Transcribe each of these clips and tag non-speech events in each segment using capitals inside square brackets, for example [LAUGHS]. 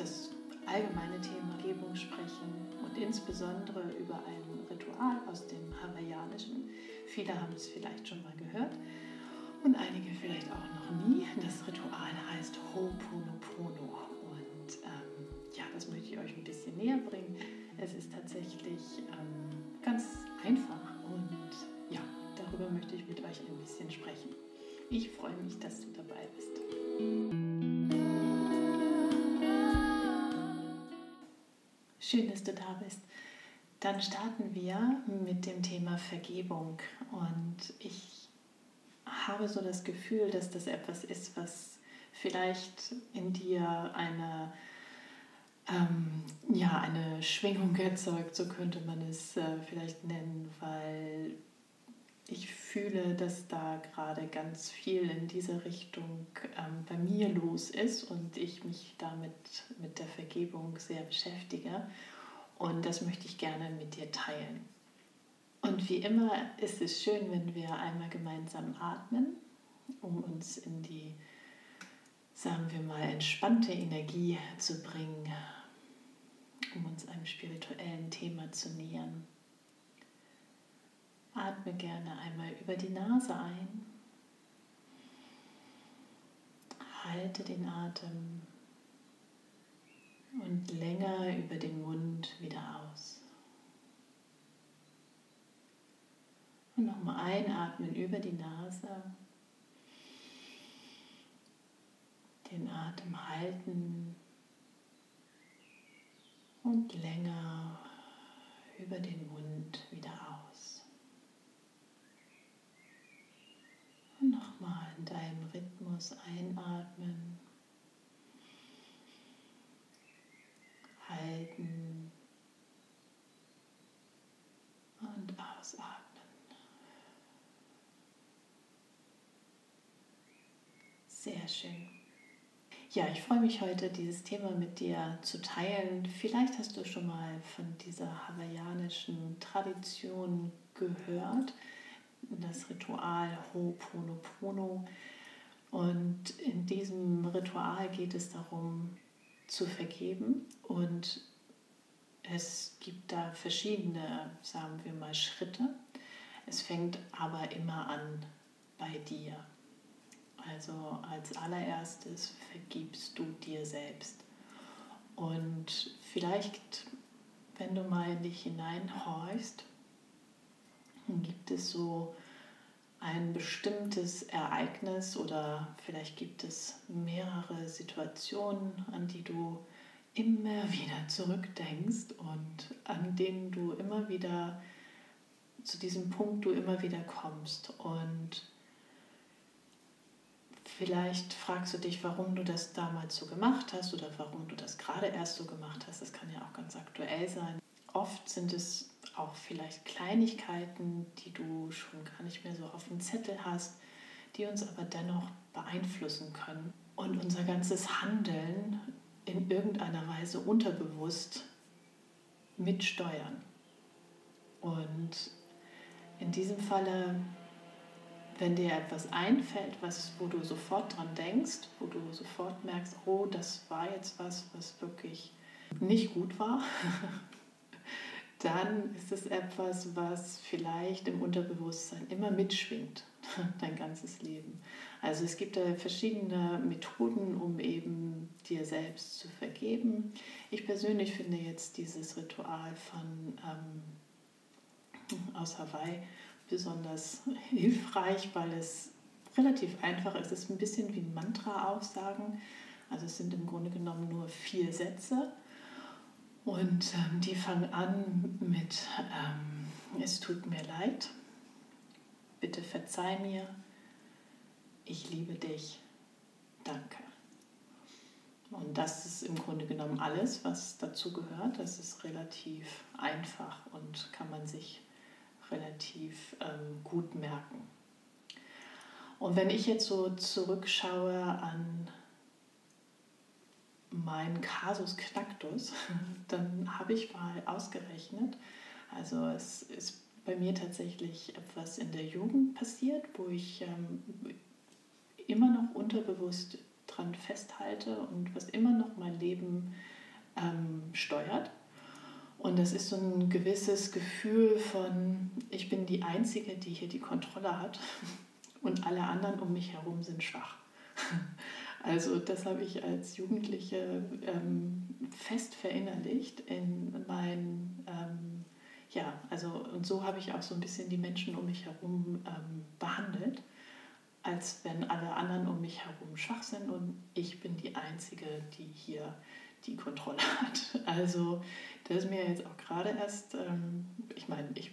das allgemeine Thema Vergebung sprechen und insbesondere über ein Ritual aus dem Hawaiianischen. Viele haben es vielleicht schon mal gehört und einige vielleicht auch noch nie. Das Ritual heißt Ho'oponopono und ähm, ja, das möchte ich euch ein bisschen näher bringen. Es ist tatsächlich ähm, ganz einfach und ja, darüber möchte ich mit euch ein bisschen sprechen. Ich freue mich, dass du dabei bist. Schön, dass du da bist. Dann starten wir mit dem Thema Vergebung und ich habe so das Gefühl, dass das etwas ist, was vielleicht in dir eine ähm, ja, eine Schwingung erzeugt, so könnte man es äh, vielleicht nennen, weil ich fühle, dass da gerade ganz viel in dieser Richtung ähm, bei mir los ist und ich mich damit mit der Vergebung sehr beschäftige. Und das möchte ich gerne mit dir teilen. Und wie immer ist es schön, wenn wir einmal gemeinsam atmen, um uns in die, sagen wir mal, entspannte Energie zu bringen um uns einem spirituellen Thema zu nähern. Atme gerne einmal über die Nase ein. Halte den Atem und länger über den Mund wieder aus. Und nochmal einatmen über die Nase. Den Atem halten und länger über den Mund wieder aus. Und nochmal in deinem Rhythmus einatmen, halten und ausatmen. Sehr schön. Ja, ich freue mich heute, dieses Thema mit dir zu teilen. Vielleicht hast du schon mal von dieser hawaiianischen Tradition gehört, das Ritual Ho'oponopono. Und in diesem Ritual geht es darum, zu vergeben. Und es gibt da verschiedene, sagen wir mal, Schritte. Es fängt aber immer an bei dir. Also als allererstes vergibst du dir selbst. Und vielleicht, wenn du mal in dich hineinhorchst, gibt es so ein bestimmtes Ereignis oder vielleicht gibt es mehrere Situationen, an die du immer wieder zurückdenkst und an denen du immer wieder zu diesem Punkt du immer wieder kommst und Vielleicht fragst du dich, warum du das damals so gemacht hast oder warum du das gerade erst so gemacht hast. Das kann ja auch ganz aktuell sein. Oft sind es auch vielleicht Kleinigkeiten, die du schon gar nicht mehr so auf dem Zettel hast, die uns aber dennoch beeinflussen können und unser ganzes Handeln in irgendeiner Weise unterbewusst mitsteuern. Und in diesem Falle wenn dir etwas einfällt, was, wo du sofort dran denkst, wo du sofort merkst, oh, das war jetzt was, was wirklich nicht gut war, [LAUGHS] dann ist es etwas, was vielleicht im Unterbewusstsein immer mitschwingt, [LAUGHS] dein ganzes Leben. Also es gibt da verschiedene Methoden, um eben dir selbst zu vergeben. Ich persönlich finde jetzt dieses Ritual von ähm, aus Hawaii besonders [LAUGHS] hilfreich, weil es relativ einfach ist. Es ist ein bisschen wie Mantra-Aussagen. Also es sind im Grunde genommen nur vier Sätze. Und ähm, die fangen an mit, ähm, es tut mir leid, bitte verzeih mir, ich liebe dich, danke. Und das ist im Grunde genommen alles, was dazu gehört. Das ist relativ einfach und kann man sich relativ ähm, gut merken. Und wenn ich jetzt so zurückschaue an mein Kasus Knacktus, [LAUGHS] dann habe ich mal ausgerechnet, also es ist bei mir tatsächlich etwas in der Jugend passiert, wo ich ähm, immer noch unterbewusst dran festhalte und was immer noch mein Leben ähm, steuert. Und das ist so ein gewisses Gefühl von, ich bin die Einzige, die hier die Kontrolle hat [LAUGHS] und alle anderen um mich herum sind schwach. [LAUGHS] Also das habe ich als Jugendliche ähm, fest verinnerlicht in mein, ähm, ja, also und so habe ich auch so ein bisschen die Menschen um mich herum ähm, behandelt, als wenn alle anderen um mich herum schwach sind und ich bin die Einzige, die hier die Kontrolle [LAUGHS] hat. Also das ist mir jetzt auch gerade erst, ähm, ich meine, ich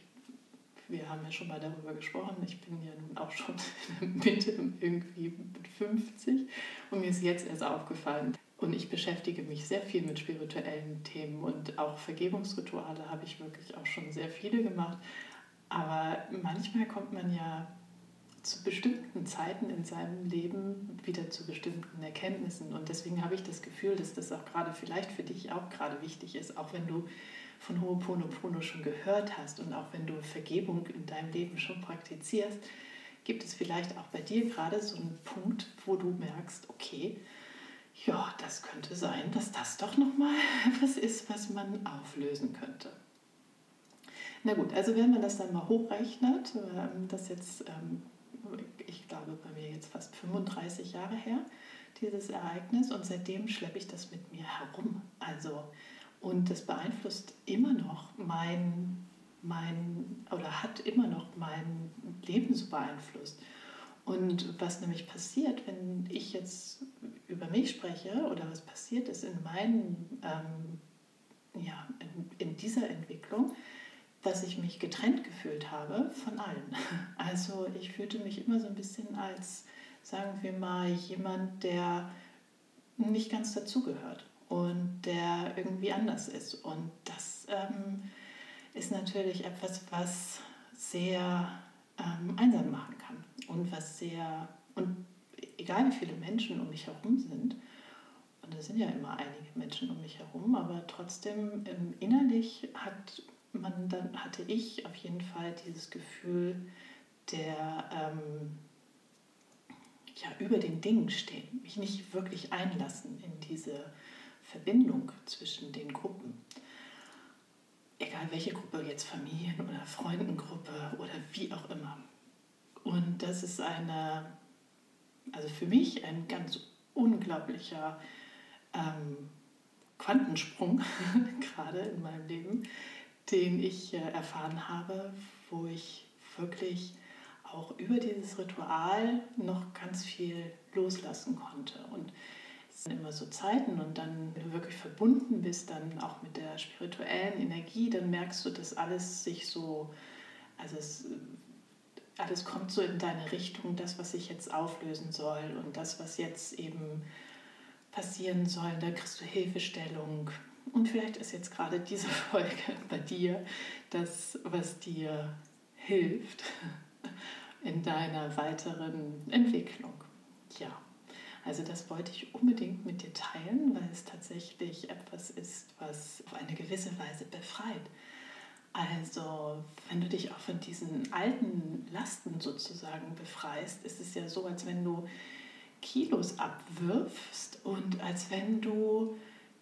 wir haben ja schon mal darüber gesprochen, ich bin ja nun auch schon in der Mitte irgendwie mit 50 und mir ist jetzt erst aufgefallen. Und ich beschäftige mich sehr viel mit spirituellen Themen und auch Vergebungsrituale habe ich wirklich auch schon sehr viele gemacht. Aber manchmal kommt man ja zu bestimmten Zeiten in seinem Leben wieder zu bestimmten Erkenntnissen. Und deswegen habe ich das Gefühl, dass das auch gerade vielleicht für dich auch gerade wichtig ist, auch wenn du von Ho'oponopono schon gehört hast und auch wenn du Vergebung in deinem Leben schon praktizierst, gibt es vielleicht auch bei dir gerade so einen Punkt, wo du merkst, okay, ja, das könnte sein, dass das doch nochmal etwas [LAUGHS] ist, was man auflösen könnte. Na gut, also wenn man das dann mal hochrechnet, ähm, das jetzt, ähm, ich glaube, bei mir jetzt fast 35 Jahre her, dieses Ereignis, und seitdem schleppe ich das mit mir herum. Also und das beeinflusst immer noch mein, mein oder hat immer noch mein Leben so beeinflusst. Und was nämlich passiert, wenn ich jetzt über mich spreche oder was passiert ist in meinen, ähm, ja, in, in dieser Entwicklung, dass ich mich getrennt gefühlt habe von allen. [LAUGHS] Also ich fühlte mich immer so ein bisschen als, sagen wir mal, jemand, der nicht ganz dazugehört und der irgendwie anders ist. Und das ähm, ist natürlich etwas, was sehr ähm, einsam machen kann und was sehr, und egal wie viele Menschen um mich herum sind, und es sind ja immer einige Menschen um mich herum, aber trotzdem ähm, innerlich hat man dann, hatte ich auf jeden Fall dieses Gefühl der ähm, ja, über den Dingen stehen, mich nicht wirklich einlassen in diese Verbindung zwischen den Gruppen. Egal welche Gruppe, jetzt Familien- oder Freundengruppe oder wie auch immer. Und das ist eine, also für mich ein ganz unglaublicher ähm, Quantensprung, [LAUGHS] gerade in meinem Leben, den ich äh, erfahren habe, wo ich wirklich auch über dieses Ritual noch ganz viel loslassen konnte. Und immer so Zeiten und dann, wenn du wirklich verbunden bist, dann auch mit der spirituellen Energie, dann merkst du, dass alles sich so, also es, alles kommt so in deine Richtung, das, was sich jetzt auflösen soll und das, was jetzt eben passieren soll, da kriegst du Hilfestellung. Und vielleicht ist jetzt gerade diese [LAUGHS] Folge bei dir das, was dir hilft in deiner weiteren Entwicklung. Ja. Also das wollte ich unbedingt mit dir teilen, weil es tatsächlich etwas ist, was auf eine gewisse Weise befreit. Also wenn du dich auch von diesen alten Lasten sozusagen befreist, ist es ja so, als wenn du Kilos abwirfst und als wenn du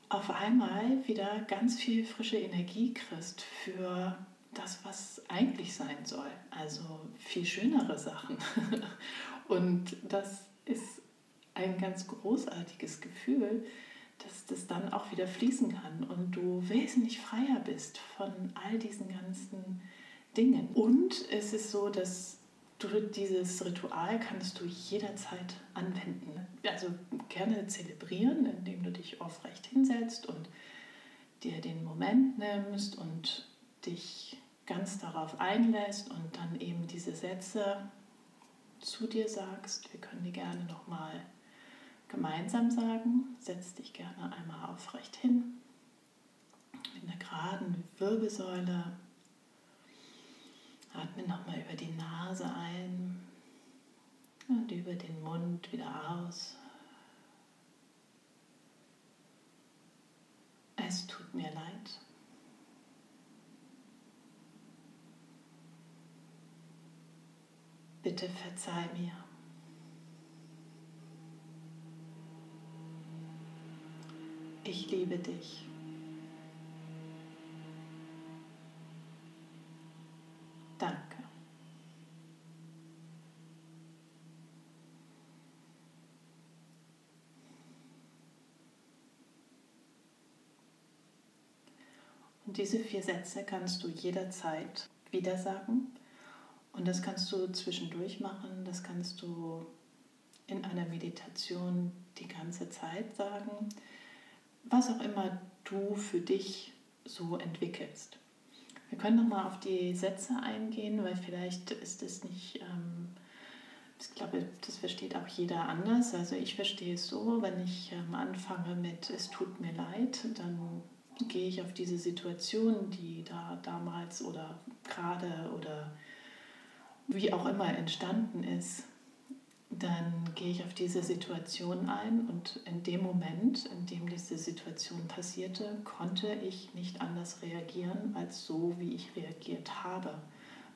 auf einmal wieder ganz viel frische Energie kriegst für das, was eigentlich sein soll. Also viel schönere Sachen. [LAUGHS] Und das ist ein ganz großartiges Gefühl, dass das dann auch wieder fließen kann und du wesentlich freier bist von all diesen ganzen Dingen. Und es ist so, dass du dieses Ritual kannst du jederzeit anwenden. Also gerne zelebrieren, indem du dich aufrecht hinsetzt und dir den Moment nimmst und dich ganz darauf einlässt und dann eben diese Sätze zu dir sagst. Wir können die gerne nochmal gemeinsam sagen. Setz dich gerne einmal aufrecht hin, mit einer geraden Wirbelsäule. Atme nochmal über die Nase ein und über den Mund wieder aus. mir leid. Bitte verzeih mir. Ich liebe dich. Danke. Und diese vier Sätze kannst du jederzeit wieder sagen. Und das kannst du zwischendurch machen, das kannst du in einer Meditation die ganze Zeit sagen, was auch immer du für dich so entwickelst. Wir können nochmal auf die Sätze eingehen, weil vielleicht ist es nicht, ähm, ich glaube, das versteht auch jeder anders. Also ich verstehe es so, wenn ich ähm, anfange mit es tut mir leid, dann gehe ich auf diese Situation, die da damals oder gerade oder wie auch immer entstanden ist, dann gehe ich auf diese Situation ein und in dem Moment, in dem diese Situation passierte, konnte ich nicht anders reagieren als so, wie ich reagiert habe.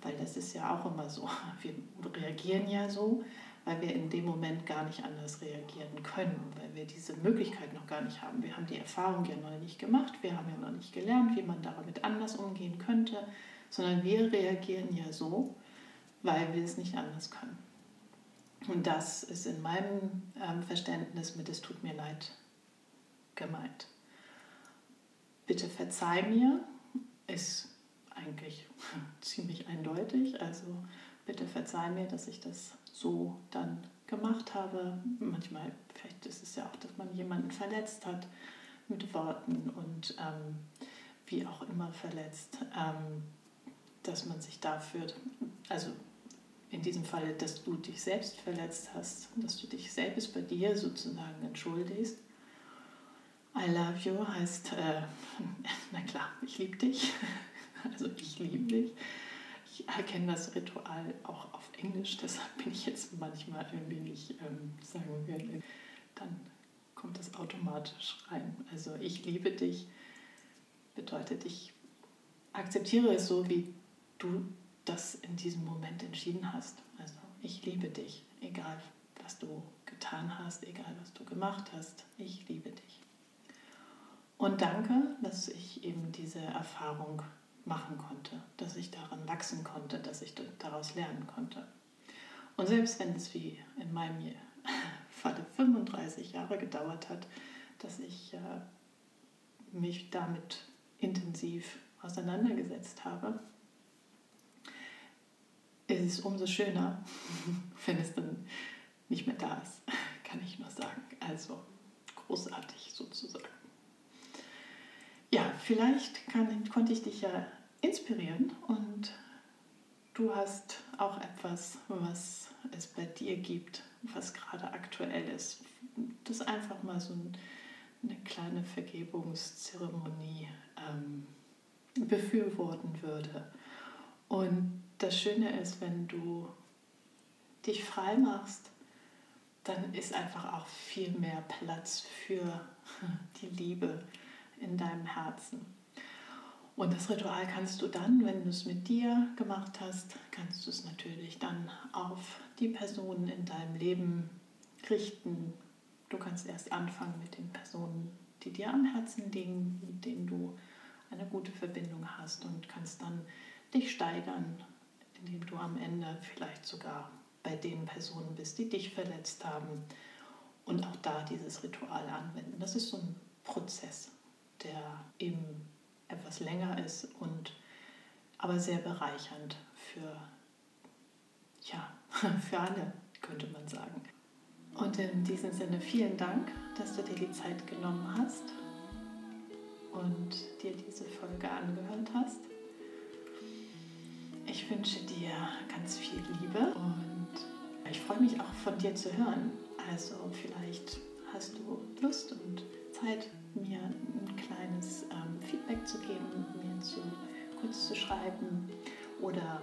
Weil das ist ja auch immer so. [LAUGHS] Wir reagieren ja so, weil wir in dem Moment gar nicht anders reagieren können, weil wir diese Möglichkeit noch gar nicht haben. Wir haben die Erfahrung ja noch nicht gemacht, wir haben ja noch nicht gelernt, wie man damit anders umgehen könnte, sondern wir reagieren ja so, weil wir es nicht anders können. Und das ist in meinem ähm, Verständnis mit es tut mir leid gemeint. Bitte verzeih mir ist eigentlich [LAUGHS] ziemlich eindeutig. Also bitte verzeih mir, dass ich das so dann gemacht habe. Manchmal, vielleicht ist es ja auch, dass man jemanden verletzt hat mit Worten und ähm, wie auch immer verletzt, ähm, dass man sich dafür, also in diesem Fall, dass du dich selbst verletzt hast, dass du dich selbst bei dir sozusagen entschuldigst. I love you heißt, äh, [LAUGHS] na klar, ich liebe dich. [LAUGHS] Also ich liebe dich. Ich erkenne das Ritual auch auf Englisch, deshalb bin ich jetzt manchmal ein wenig, ähm, sagen wir, dann kommt das automatisch rein. Also ich liebe dich bedeutet, ich akzeptiere es so, wie du das in diesem Moment entschieden hast. Also ich liebe dich, egal was du getan hast, egal was du gemacht hast. Ich liebe dich. Und danke, dass ich eben diese Erfahrung machen konnte, dass ich daran wachsen konnte, dass ich daraus lernen konnte. Und selbst wenn es wie in meinem [LAUGHS] Falle 35 Jahre gedauert hat, dass ich äh, mich damit intensiv auseinandergesetzt habe, ist es umso schöner, [LAUGHS] wenn es dann nicht mehr da ist, [LAUGHS] kann ich nur sagen. Also großartig sozusagen. Ja, vielleicht kann, konnte ich dich ja inspirieren und du hast auch etwas, was es bei dir gibt, was gerade aktuell ist. Das einfach mal so eine kleine Vergebungszeremonie ähm, befürworten würde. Und das Schöne ist, wenn du dich frei machst, dann ist einfach auch viel mehr Platz für [LAUGHS] die Liebe in deinem Herzen. Und das Ritual kannst du dann, wenn du es mit dir gemacht hast, kannst du es natürlich dann auf die Personen in deinem Leben richten. Du kannst erst anfangen mit den Personen, die dir am Herzen liegen, mit denen du eine gute Verbindung hast und kannst dann dich steigern, indem du am Ende vielleicht sogar bei den Personen bist, die dich verletzt haben und auch da dieses Ritual anwenden. Das ist so ein Prozess, der eben etwas länger ist und aber sehr bereichernd für, ja, [LAUGHS] für alle, könnte man sagen. Und in diesem Sinne vielen Dank, dass du dir die Zeit genommen hast und dir diese Folge angehört hast. Ich wünsche dir ganz viel Liebe und ich freue mich auch von dir zu hören. Also vielleicht hast du Lust und Zeit, mir ein kleines ähm, Feedback zu geben, mir zu, kurz zu schreiben oder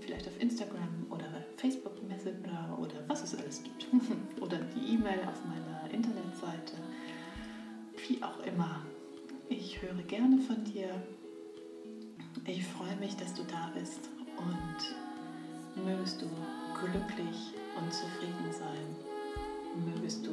vielleicht auf Instagram oder Facebook Messenger oder was es alles gibt. [LAUGHS] oder die E-Mail auf meiner Internetseite. Wie auch immer. Ich höre gerne von dir. Ich freue mich, dass du da bist und mögest du glücklich und zufrieden sein. Mögest du